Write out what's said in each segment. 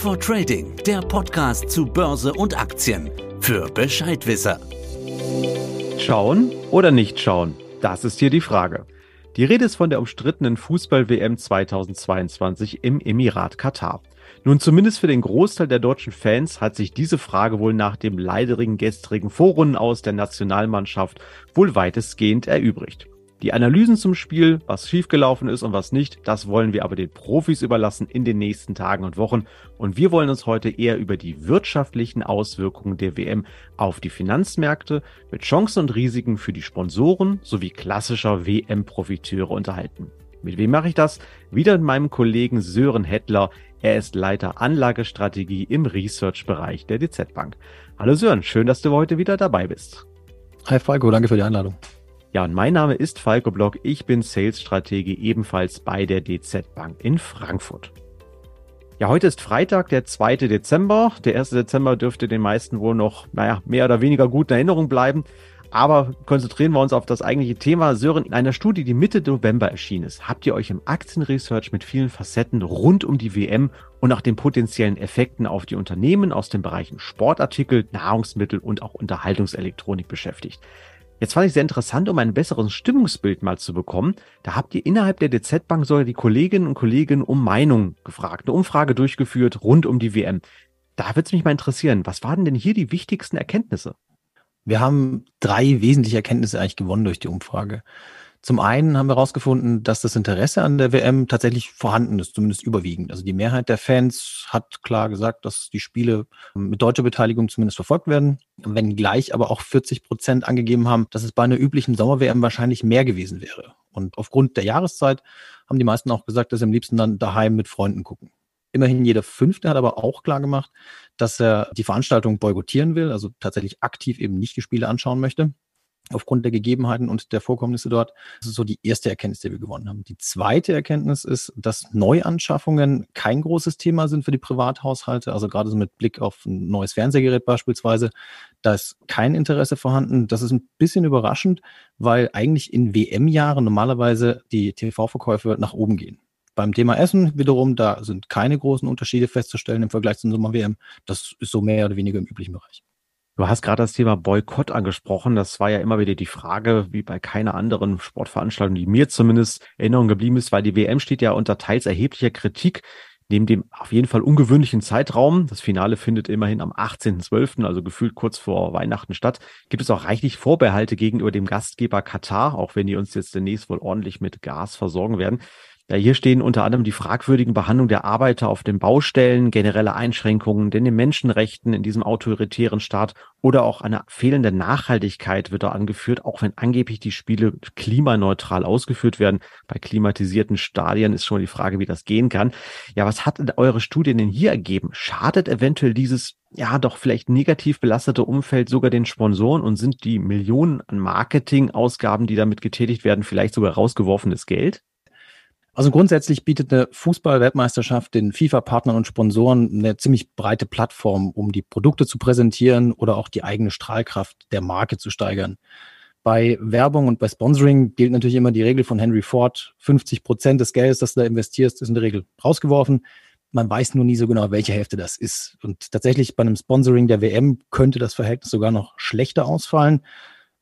For Trading, der Podcast zu Börse und Aktien für Bescheidwisser. Schauen oder nicht schauen? Das ist hier die Frage. Die Rede ist von der umstrittenen Fußball-WM 2022 im Emirat Katar. Nun, zumindest für den Großteil der deutschen Fans hat sich diese Frage wohl nach dem leiderigen gestrigen Vorrunden aus der Nationalmannschaft wohl weitestgehend erübrigt. Die Analysen zum Spiel, was schiefgelaufen ist und was nicht, das wollen wir aber den Profis überlassen in den nächsten Tagen und Wochen. Und wir wollen uns heute eher über die wirtschaftlichen Auswirkungen der WM auf die Finanzmärkte mit Chancen und Risiken für die Sponsoren sowie klassischer WM-Profiteure unterhalten. Mit wem mache ich das? Wieder mit meinem Kollegen Sören Hettler. Er ist Leiter Anlagestrategie im Research-Bereich der DZ Bank. Hallo Sören, schön, dass du heute wieder dabei bist. Hi Falco, danke für die Einladung. Ja, und mein Name ist Falco Block. Ich bin Sales-Stratege ebenfalls bei der DZ Bank in Frankfurt. Ja, heute ist Freitag, der 2. Dezember. Der 1. Dezember dürfte den meisten wohl noch, naja, mehr oder weniger gut in Erinnerung bleiben. Aber konzentrieren wir uns auf das eigentliche Thema. Sören, in einer Studie, die Mitte November erschienen ist, habt ihr euch im Aktienresearch mit vielen Facetten rund um die WM und auch den potenziellen Effekten auf die Unternehmen aus den Bereichen Sportartikel, Nahrungsmittel und auch Unterhaltungselektronik beschäftigt. Jetzt fand ich sehr interessant, um ein besseres Stimmungsbild mal zu bekommen. Da habt ihr innerhalb der DZ Bank sogar die Kolleginnen und Kollegen um Meinung gefragt, eine Umfrage durchgeführt rund um die WM. Da würde es mich mal interessieren, was waren denn hier die wichtigsten Erkenntnisse? Wir haben drei wesentliche Erkenntnisse eigentlich gewonnen durch die Umfrage. Zum einen haben wir herausgefunden, dass das Interesse an der WM tatsächlich vorhanden ist, zumindest überwiegend. Also die Mehrheit der Fans hat klar gesagt, dass die Spiele mit deutscher Beteiligung zumindest verfolgt werden, wenngleich aber auch 40 Prozent angegeben haben, dass es bei einer üblichen Sommer-WM wahrscheinlich mehr gewesen wäre. Und aufgrund der Jahreszeit haben die meisten auch gesagt, dass sie am liebsten dann daheim mit Freunden gucken. Immerhin jeder Fünfte hat aber auch klar gemacht, dass er die Veranstaltung boykottieren will, also tatsächlich aktiv eben nicht die Spiele anschauen möchte aufgrund der Gegebenheiten und der Vorkommnisse dort. Das ist so die erste Erkenntnis, die wir gewonnen haben. Die zweite Erkenntnis ist, dass Neuanschaffungen kein großes Thema sind für die Privathaushalte. Also gerade so mit Blick auf ein neues Fernsehgerät beispielsweise, da ist kein Interesse vorhanden. Das ist ein bisschen überraschend, weil eigentlich in WM-Jahren normalerweise die TV-Verkäufe nach oben gehen. Beim Thema Essen wiederum, da sind keine großen Unterschiede festzustellen im Vergleich zum Sommer-WM. Das ist so mehr oder weniger im üblichen Bereich. Du hast gerade das Thema Boykott angesprochen. Das war ja immer wieder die Frage, wie bei keiner anderen Sportveranstaltung, die mir zumindest Erinnerung geblieben ist, weil die WM steht ja unter teils erheblicher Kritik. Neben dem auf jeden Fall ungewöhnlichen Zeitraum, das Finale findet immerhin am 18.12., also gefühlt kurz vor Weihnachten statt, gibt es auch reichlich Vorbehalte gegenüber dem Gastgeber Katar, auch wenn die uns jetzt demnächst wohl ordentlich mit Gas versorgen werden. Ja, hier stehen unter anderem die fragwürdigen Behandlung der Arbeiter auf den Baustellen, generelle Einschränkungen in den Menschenrechten in diesem autoritären Staat oder auch eine fehlende Nachhaltigkeit wird da angeführt, auch wenn angeblich die Spiele klimaneutral ausgeführt werden. Bei klimatisierten Stadien ist schon die Frage, wie das gehen kann. Ja, was hat eure Studie denn hier ergeben? Schadet eventuell dieses ja doch vielleicht negativ belastete Umfeld sogar den Sponsoren und sind die Millionen an Marketingausgaben, die damit getätigt werden, vielleicht sogar rausgeworfenes Geld? Also grundsätzlich bietet eine Fußball-Weltmeisterschaft den FIFA-Partnern und Sponsoren eine ziemlich breite Plattform, um die Produkte zu präsentieren oder auch die eigene Strahlkraft der Marke zu steigern. Bei Werbung und bei Sponsoring gilt natürlich immer die Regel von Henry Ford. 50 Prozent des Geldes, das du da investierst, ist in der Regel rausgeworfen. Man weiß nur nie so genau, welche Hälfte das ist. Und tatsächlich bei einem Sponsoring der WM könnte das Verhältnis sogar noch schlechter ausfallen.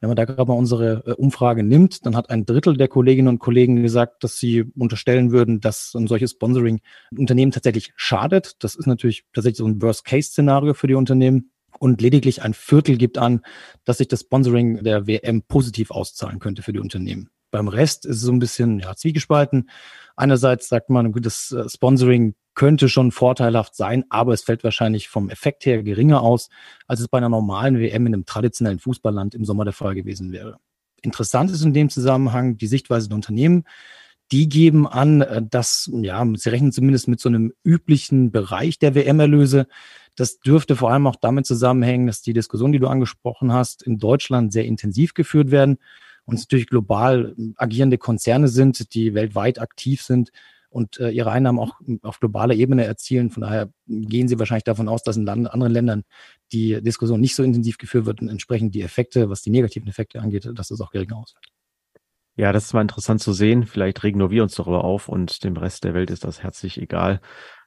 Wenn man da gerade mal unsere äh, Umfrage nimmt, dann hat ein Drittel der Kolleginnen und Kollegen gesagt, dass sie unterstellen würden, dass ein solches Sponsoring Unternehmen tatsächlich schadet. Das ist natürlich tatsächlich so ein Worst-Case-Szenario für die Unternehmen. Und lediglich ein Viertel gibt an, dass sich das Sponsoring der WM positiv auszahlen könnte für die Unternehmen. Beim Rest ist es so ein bisschen ja, zwiegespalten. Einerseits sagt man, das äh, Sponsoring könnte schon vorteilhaft sein, aber es fällt wahrscheinlich vom Effekt her geringer aus, als es bei einer normalen WM in einem traditionellen Fußballland im Sommer der Fall gewesen wäre. Interessant ist in dem Zusammenhang die Sichtweise der Unternehmen. Die geben an, äh, dass, ja, sie rechnen zumindest mit so einem üblichen Bereich der WM-Erlöse. Das dürfte vor allem auch damit zusammenhängen, dass die Diskussion, die du angesprochen hast, in Deutschland sehr intensiv geführt werden und es natürlich global agierende Konzerne sind, die weltweit aktiv sind und äh, ihre Einnahmen auch auf globaler Ebene erzielen. Von daher gehen Sie wahrscheinlich davon aus, dass in Land anderen Ländern die Diskussion nicht so intensiv geführt wird und entsprechend die Effekte, was die negativen Effekte angeht, dass das auch geringer ausfällt. Ja, das ist mal interessant zu sehen. Vielleicht regen nur wir uns darüber auf und dem Rest der Welt ist das herzlich egal.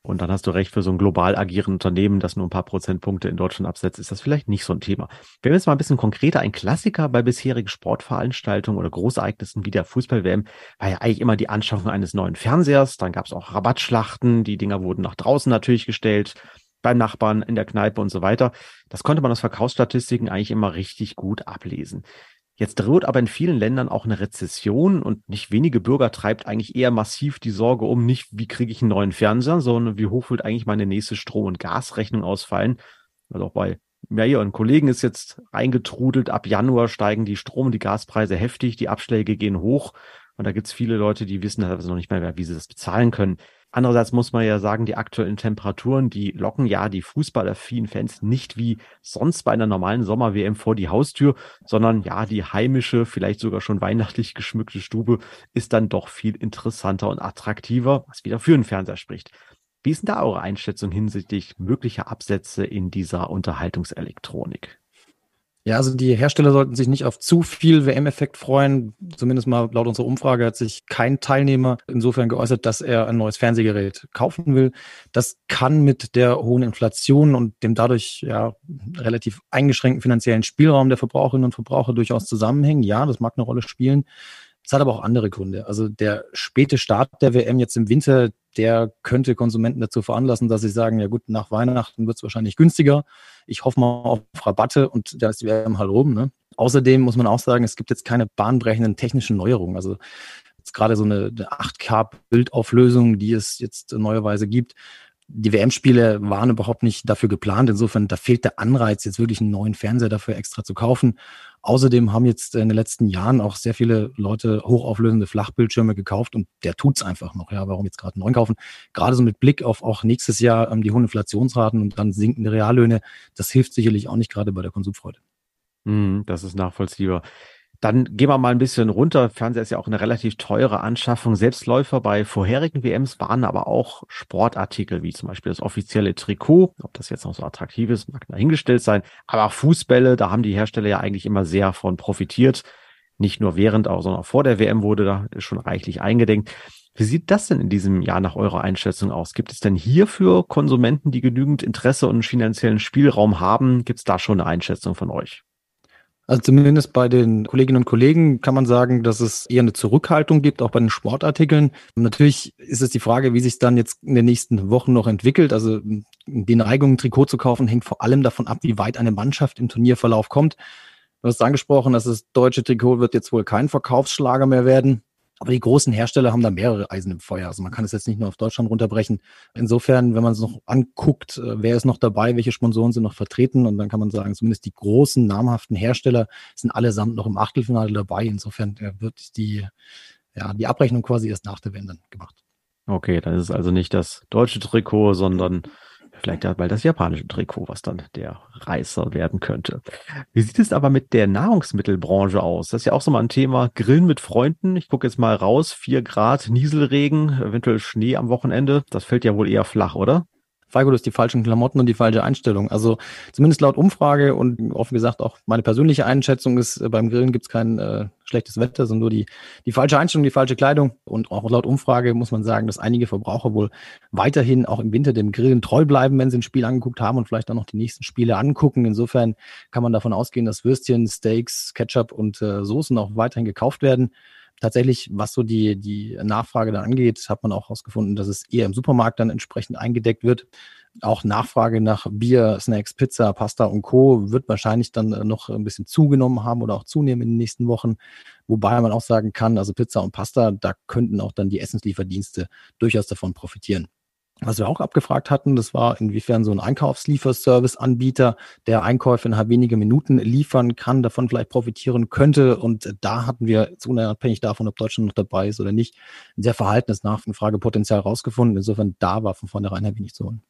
Und dann hast du recht, für so ein global agierendes Unternehmen, das nur ein paar Prozentpunkte in Deutschland absetzt, ist das vielleicht nicht so ein Thema. Wenn wir jetzt mal ein bisschen konkreter, ein Klassiker bei bisherigen Sportveranstaltungen oder Großereignissen wie der Fußball-WM war ja eigentlich immer die Anschaffung eines neuen Fernsehers. Dann gab es auch Rabattschlachten, die Dinger wurden nach draußen natürlich gestellt, beim Nachbarn, in der Kneipe und so weiter. Das konnte man aus Verkaufsstatistiken eigentlich immer richtig gut ablesen. Jetzt droht aber in vielen Ländern auch eine Rezession und nicht wenige Bürger treibt eigentlich eher massiv die Sorge um, nicht wie kriege ich einen neuen Fernseher, sondern wie hoch wird eigentlich meine nächste Strom- und Gasrechnung ausfallen. Also auch bei mir und Kollegen ist jetzt eingetrudelt, ab Januar steigen die Strom- und die Gaspreise heftig, die Abschläge gehen hoch und da gibt es viele Leute, die wissen also noch nicht mehr, wie sie das bezahlen können. Andererseits muss man ja sagen, die aktuellen Temperaturen, die locken ja die fußballaffinen Fans nicht wie sonst bei einer normalen Sommer-WM vor die Haustür, sondern ja, die heimische, vielleicht sogar schon weihnachtlich geschmückte Stube ist dann doch viel interessanter und attraktiver, was wieder für einen Fernseher spricht. Wie ist denn da eure Einschätzung hinsichtlich möglicher Absätze in dieser Unterhaltungselektronik? Ja, also die Hersteller sollten sich nicht auf zu viel WM-Effekt freuen. Zumindest mal laut unserer Umfrage hat sich kein Teilnehmer insofern geäußert, dass er ein neues Fernsehgerät kaufen will. Das kann mit der hohen Inflation und dem dadurch ja relativ eingeschränkten finanziellen Spielraum der Verbraucherinnen und Verbraucher durchaus zusammenhängen. Ja, das mag eine Rolle spielen. Es hat aber auch andere Gründe. Also der späte Start der WM jetzt im Winter, der könnte Konsumenten dazu veranlassen, dass sie sagen, ja gut, nach Weihnachten wird es wahrscheinlich günstiger. Ich hoffe mal auf Rabatte und da ist die WM halt rum. Ne? Außerdem muss man auch sagen, es gibt jetzt keine bahnbrechenden technischen Neuerungen. Also jetzt gerade so eine 8K-Bildauflösung, die es jetzt neuerweise gibt, die WM-Spiele waren überhaupt nicht dafür geplant. Insofern, da fehlt der Anreiz, jetzt wirklich einen neuen Fernseher dafür extra zu kaufen. Außerdem haben jetzt in den letzten Jahren auch sehr viele Leute hochauflösende Flachbildschirme gekauft und der tut's einfach noch. Ja, warum jetzt gerade einen neuen kaufen? Gerade so mit Blick auf auch nächstes Jahr ähm, die hohen Inflationsraten und dann sinkende Reallöhne, das hilft sicherlich auch nicht gerade bei der Konsumfreude. Mm, das ist nachvollziehbar. Dann gehen wir mal ein bisschen runter. Fernseher ist ja auch eine relativ teure Anschaffung. Selbstläufer bei vorherigen WMs waren aber auch Sportartikel, wie zum Beispiel das offizielle Trikot. Ob das jetzt noch so attraktiv ist, mag dahingestellt sein. Aber Fußbälle, da haben die Hersteller ja eigentlich immer sehr von profitiert. Nicht nur während, sondern auch vor der WM wurde da schon reichlich eingedenkt. Wie sieht das denn in diesem Jahr nach eurer Einschätzung aus? Gibt es denn hier für Konsumenten, die genügend Interesse und finanziellen Spielraum haben, gibt es da schon eine Einschätzung von euch? Also zumindest bei den Kolleginnen und Kollegen kann man sagen, dass es eher eine Zurückhaltung gibt, auch bei den Sportartikeln. Natürlich ist es die Frage, wie sich dann jetzt in den nächsten Wochen noch entwickelt. Also die Neigung, ein Trikot zu kaufen, hängt vor allem davon ab, wie weit eine Mannschaft im Turnierverlauf kommt. Du hast angesprochen, dass das deutsche Trikot wird jetzt wohl kein Verkaufsschlager mehr werden. Aber die großen Hersteller haben da mehrere Eisen im Feuer. Also man kann es jetzt nicht nur auf Deutschland runterbrechen. Insofern, wenn man es noch anguckt, äh, wer ist noch dabei, welche Sponsoren sind noch vertreten und dann kann man sagen, zumindest die großen namhaften Hersteller sind allesamt noch im Achtelfinale dabei. Insofern äh, wird die, ja, die Abrechnung quasi erst nach der Wende gemacht. Okay, dann ist es also nicht das deutsche Trikot, sondern Vielleicht ja bald das japanische Trikot, was dann der Reißer werden könnte. Wie sieht es aber mit der Nahrungsmittelbranche aus? Das ist ja auch so mal ein Thema. Grillen mit Freunden. Ich gucke jetzt mal raus. Vier Grad, Nieselregen, eventuell Schnee am Wochenende. Das fällt ja wohl eher flach, oder? Falco, das die falschen Klamotten und die falsche Einstellung. Also zumindest laut Umfrage und offen gesagt auch meine persönliche Einschätzung ist, äh, beim Grillen gibt es kein äh, schlechtes Wetter, sondern nur die, die falsche Einstellung, die falsche Kleidung. Und auch laut Umfrage muss man sagen, dass einige Verbraucher wohl weiterhin auch im Winter dem Grillen treu bleiben, wenn sie ein Spiel angeguckt haben und vielleicht auch noch die nächsten Spiele angucken. Insofern kann man davon ausgehen, dass Würstchen, Steaks, Ketchup und äh, Soßen auch weiterhin gekauft werden tatsächlich, was so die, die Nachfrage da angeht, hat man auch herausgefunden, dass es eher im Supermarkt dann entsprechend eingedeckt wird. Auch Nachfrage nach Bier, Snacks, Pizza, Pasta und Co. wird wahrscheinlich dann äh, noch ein bisschen zugenommen haben oder auch zunehmen in den nächsten Wochen. Wobei man auch sagen kann, also Pizza und Pasta, da könnten auch dann die Essenslieferdienste durchaus davon profitieren. Was wir auch abgefragt hatten, das war, inwiefern so ein Einkaufslieferservice-Anbieter, der Einkäufe innerhalb weniger Minuten liefern kann, davon vielleicht profitieren könnte. Und da hatten wir, unabhängig davon, ob Deutschland noch dabei ist oder nicht, ein sehr verhaltenes Nachfragepotenzial rausgefunden. Insofern da war von vornherein ein wenig zu holen.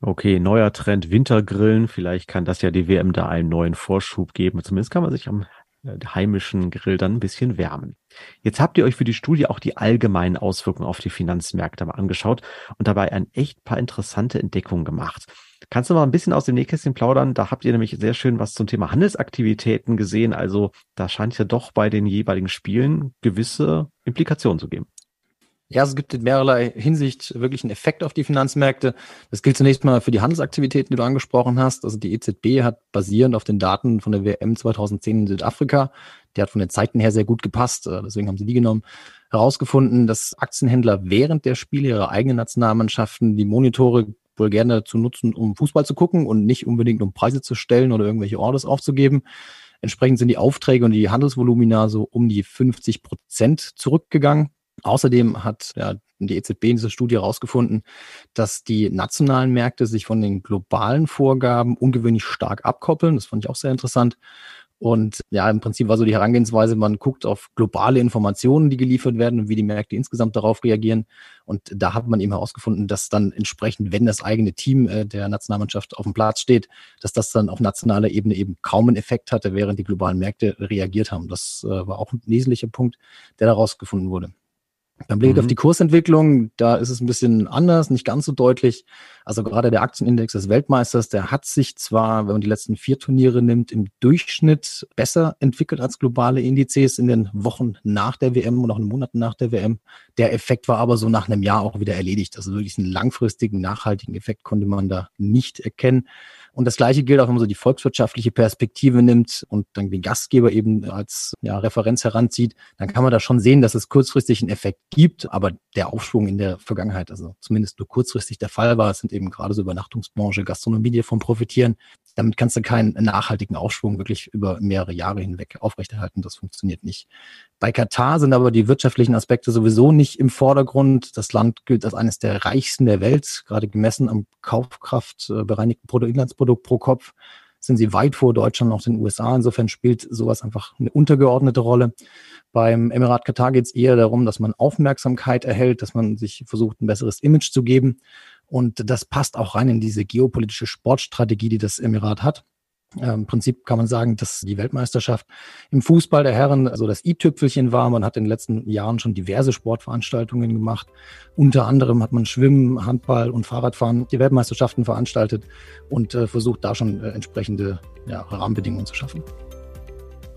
Okay, neuer Trend Wintergrillen. Vielleicht kann das ja die WM da einen neuen Vorschub geben. Zumindest kann man sich am heimischen Grill dann ein bisschen wärmen. Jetzt habt ihr euch für die Studie auch die allgemeinen Auswirkungen auf die Finanzmärkte mal angeschaut und dabei ein echt paar interessante Entdeckungen gemacht. Kannst du mal ein bisschen aus dem Nähkästchen plaudern? Da habt ihr nämlich sehr schön was zum Thema Handelsaktivitäten gesehen. Also da scheint ja doch bei den jeweiligen Spielen gewisse Implikationen zu geben. Ja, es gibt in mehrerlei Hinsicht wirklich einen Effekt auf die Finanzmärkte. Das gilt zunächst mal für die Handelsaktivitäten, die du angesprochen hast. Also die EZB hat basierend auf den Daten von der WM 2010 in Südafrika, die hat von den Zeiten her sehr gut gepasst, äh, deswegen haben sie die genommen, herausgefunden, dass Aktienhändler während der Spiele ihrer eigenen Nationalmannschaften die Monitore wohl gerne dazu nutzen, um Fußball zu gucken und nicht unbedingt um Preise zu stellen oder irgendwelche Orders aufzugeben. Entsprechend sind die Aufträge und die Handelsvolumina so um die 50 Prozent zurückgegangen. Außerdem hat ja, die EZB in dieser Studie herausgefunden, dass die nationalen Märkte sich von den globalen Vorgaben ungewöhnlich stark abkoppeln. Das fand ich auch sehr interessant. Und ja, im Prinzip war so die Herangehensweise, man guckt auf globale Informationen, die geliefert werden und wie die Märkte insgesamt darauf reagieren. Und da hat man eben herausgefunden, dass dann entsprechend, wenn das eigene Team äh, der Nationalmannschaft auf dem Platz steht, dass das dann auf nationaler Ebene eben kaum einen Effekt hatte, während die globalen Märkte reagiert haben. Das äh, war auch ein wesentlicher Punkt, der daraus gefunden wurde. Beim Blick mhm. auf die Kursentwicklung, da ist es ein bisschen anders, nicht ganz so deutlich. Also gerade der Aktienindex des Weltmeisters, der hat sich zwar, wenn man die letzten vier Turniere nimmt, im Durchschnitt besser entwickelt als globale Indizes in den Wochen nach der WM und auch in den Monaten nach der WM. Der Effekt war aber so nach einem Jahr auch wieder erledigt. Also wirklich einen langfristigen, nachhaltigen Effekt konnte man da nicht erkennen. Und das Gleiche gilt auch, wenn man so die volkswirtschaftliche Perspektive nimmt und dann den Gastgeber eben als ja, Referenz heranzieht, dann kann man da schon sehen, dass es kurzfristig einen Effekt gibt, aber der Aufschwung in der Vergangenheit, also zumindest nur kurzfristig der Fall war, es sind eben gerade so Übernachtungsbranche, Gastronomie, die davon profitieren. Damit kannst du keinen nachhaltigen Aufschwung wirklich über mehrere Jahre hinweg aufrechterhalten. Das funktioniert nicht. Bei Katar sind aber die wirtschaftlichen Aspekte sowieso nicht im Vordergrund. Das Land gilt als eines der reichsten der Welt, gerade gemessen am Kaufkraft äh, bereinigten Bruttoinlandsprodukt pro Kopf sind sie weit vor Deutschland und auch den USA. Insofern spielt sowas einfach eine untergeordnete Rolle. Beim Emirat Katar geht es eher darum, dass man Aufmerksamkeit erhält, dass man sich versucht, ein besseres Image zu geben. Und das passt auch rein in diese geopolitische Sportstrategie, die das Emirat hat. Im Prinzip kann man sagen, dass die Weltmeisterschaft im Fußball der Herren also das i-Tüpfelchen war. Man hat in den letzten Jahren schon diverse Sportveranstaltungen gemacht. Unter anderem hat man Schwimmen, Handball und Fahrradfahren die Weltmeisterschaften veranstaltet und äh, versucht da schon äh, entsprechende ja, Rahmenbedingungen zu schaffen.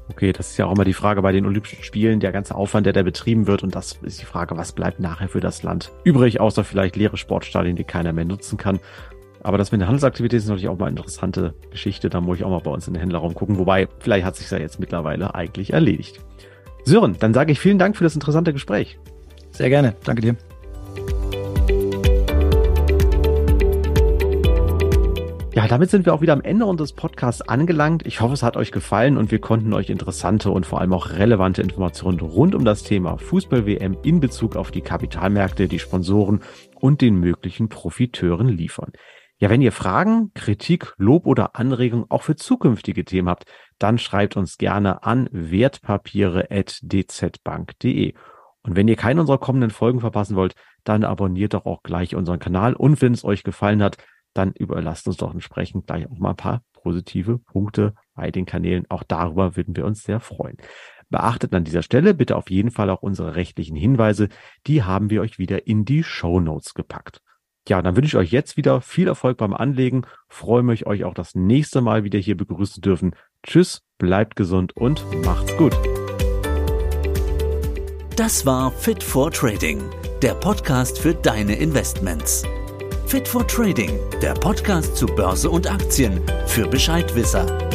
Okay, das ist ja auch immer die Frage bei den Olympischen Spielen, der ganze Aufwand, der da betrieben wird. Und das ist die Frage, was bleibt nachher für das Land übrig, außer vielleicht leere Sportstadien, die keiner mehr nutzen kann. Aber das mit der Handelsaktivität ist natürlich auch mal eine interessante Geschichte. Da muss ich auch mal bei uns in den Händlerraum gucken. Wobei, vielleicht hat sich ja jetzt mittlerweile eigentlich erledigt. Sören, dann sage ich vielen Dank für das interessante Gespräch. Sehr gerne. Danke dir. Ja, damit sind wir auch wieder am Ende unseres Podcasts angelangt. Ich hoffe, es hat euch gefallen und wir konnten euch interessante und vor allem auch relevante Informationen rund um das Thema Fußball-WM in Bezug auf die Kapitalmärkte, die Sponsoren und den möglichen Profiteuren liefern. Ja, wenn ihr Fragen, Kritik, Lob oder Anregungen auch für zukünftige Themen habt, dann schreibt uns gerne an wertpapiere.dzbank.de. Und wenn ihr keine unserer kommenden Folgen verpassen wollt, dann abonniert doch auch gleich unseren Kanal. Und wenn es euch gefallen hat, dann überlasst uns doch entsprechend gleich auch mal ein paar positive Punkte bei den Kanälen. Auch darüber würden wir uns sehr freuen. Beachtet an dieser Stelle bitte auf jeden Fall auch unsere rechtlichen Hinweise. Die haben wir euch wieder in die Show Notes gepackt. Ja, dann wünsche ich euch jetzt wieder viel Erfolg beim Anlegen. Freue mich, euch auch das nächste Mal wieder hier begrüßen dürfen. Tschüss, bleibt gesund und macht's gut. Das war Fit for Trading, der Podcast für deine Investments. Fit for Trading, der Podcast zu Börse und Aktien für Bescheidwisser.